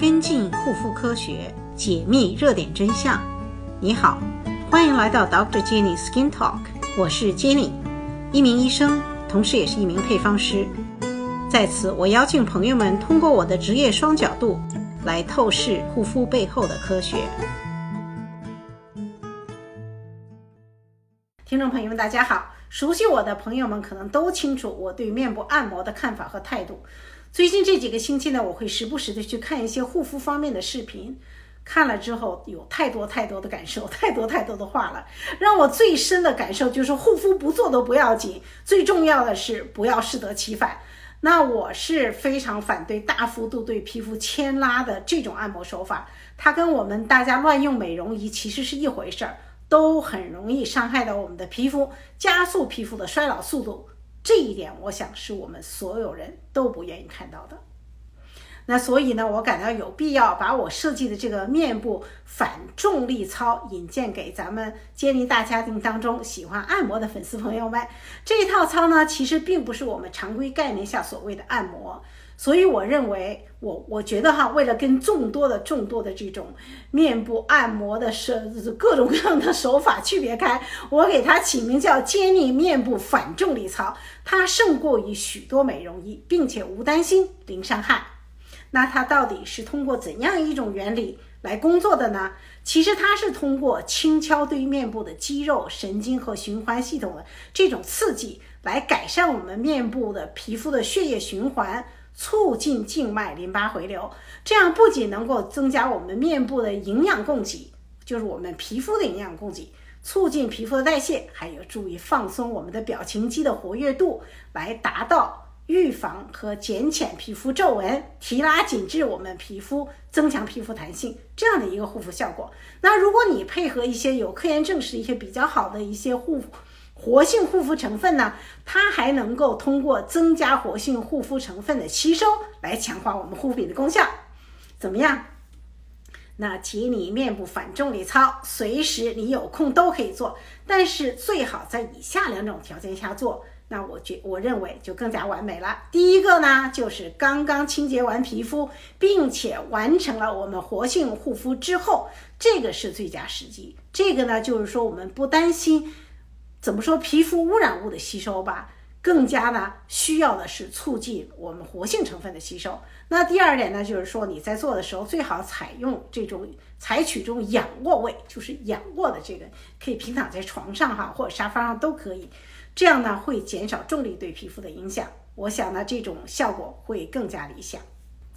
跟进护肤科学，解密热点真相。你好，欢迎来到 Dr. Jenny Skin Talk，我是 Jenny，一名医生，同时也是一名配方师。在此，我邀请朋友们通过我的职业双角度来透视护肤背后的科学。听众朋友们，大家好！熟悉我的朋友们可能都清楚我对面部按摩的看法和态度。最近这几个星期呢，我会时不时的去看一些护肤方面的视频，看了之后有太多太多的感受，太多太多的话了。让我最深的感受就是，护肤不做都不要紧，最重要的是不要适得其反。那我是非常反对大幅度对皮肤牵拉的这种按摩手法，它跟我们大家乱用美容仪其实是一回事儿。都很容易伤害到我们的皮肤，加速皮肤的衰老速度。这一点，我想是我们所有人都不愿意看到的。那所以呢，我感到有必要把我设计的这个面部反重力操引荐给咱们坚尼大家庭当中喜欢按摩的粉丝朋友们。这一套操呢，其实并不是我们常规概念下所谓的按摩。所以我认为，我我觉得哈，为了跟众多的众多的这种面部按摩的手各种各样的手法区别开，我给它起名叫“坚力面部反重力操”，它胜过于许多美容仪，并且无担心零伤害。那它到底是通过怎样一种原理来工作的呢？其实它是通过轻敲对面部的肌肉、神经和循环系统的这种刺激，来改善我们面部的皮肤的血液循环。促进静脉淋巴回流，这样不仅能够增加我们面部的营养供给，就是我们皮肤的营养供给，促进皮肤的代谢，还有助于放松我们的表情肌的活跃度，来达到预防和减浅皮肤皱纹、提拉紧致我们皮肤、增强皮肤弹性这样的一个护肤效果。那如果你配合一些有科研证实、一些比较好的一些护肤。活性护肤成分呢，它还能够通过增加活性护肤成分的吸收，来强化我们护肤品的功效。怎么样？那提你面部反重力操，随时你有空都可以做，但是最好在以下两种条件下做。那我觉我认为就更加完美了。第一个呢，就是刚刚清洁完皮肤，并且完成了我们活性护肤之后，这个是最佳时机。这个呢，就是说我们不担心。怎么说皮肤污染物的吸收吧，更加呢需要的是促进我们活性成分的吸收。那第二点呢，就是说你在做的时候最好采用这种采取这种仰卧位，就是仰卧的这个，可以平躺在床上哈，或者沙发上都可以。这样呢会减少重力对皮肤的影响。我想呢这种效果会更加理想。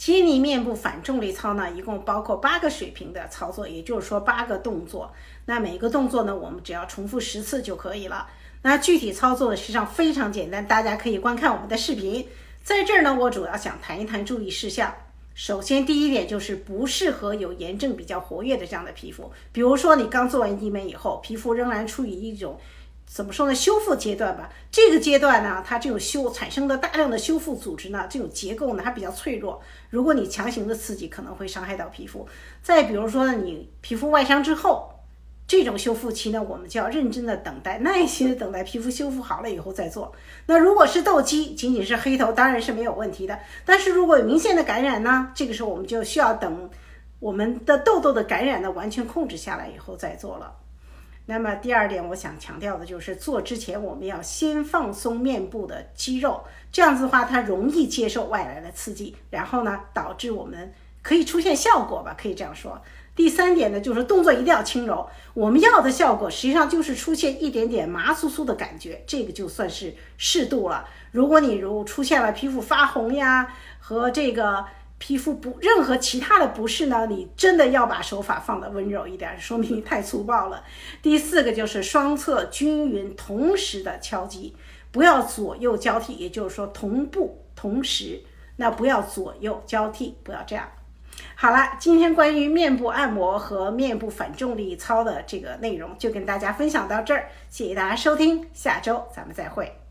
基尼面部反重力操呢，一共包括八个水平的操作，也就是说八个动作。那每个动作呢，我们只要重复十次就可以了。那具体操作实际上非常简单，大家可以观看我们的视频。在这儿呢，我主要想谈一谈注意事项。首先，第一点就是不适合有炎症比较活跃的这样的皮肤，比如说你刚做完医美以后，皮肤仍然处于一种。怎么说呢？修复阶段吧，这个阶段呢，它这种修产生的大量的修复组织呢，这种结构呢，它比较脆弱。如果你强行的刺激，可能会伤害到皮肤。再比如说呢，你皮肤外伤之后，这种修复期呢，我们就要认真的等待，耐心的等待皮肤修复好了以后再做。那如果是痘肌，仅仅是黑头，当然是没有问题的。但是如果有明显的感染呢，这个时候我们就需要等我们的痘痘的感染呢完全控制下来以后再做了。那么第二点，我想强调的就是做之前我们要先放松面部的肌肉，这样子的话它容易接受外来的刺激，然后呢导致我们可以出现效果吧，可以这样说。第三点呢，就是动作一定要轻柔，我们要的效果实际上就是出现一点点麻酥酥的感觉，这个就算是适度了。如果你如出现了皮肤发红呀和这个。皮肤不任何其他的不适呢，你真的要把手法放的温柔一点，说明你太粗暴了。第四个就是双侧均匀同时的敲击，不要左右交替，也就是说同步同时，那不要左右交替，不要这样。好了，今天关于面部按摩和面部反重力操的这个内容就跟大家分享到这儿，谢谢大家收听，下周咱们再会。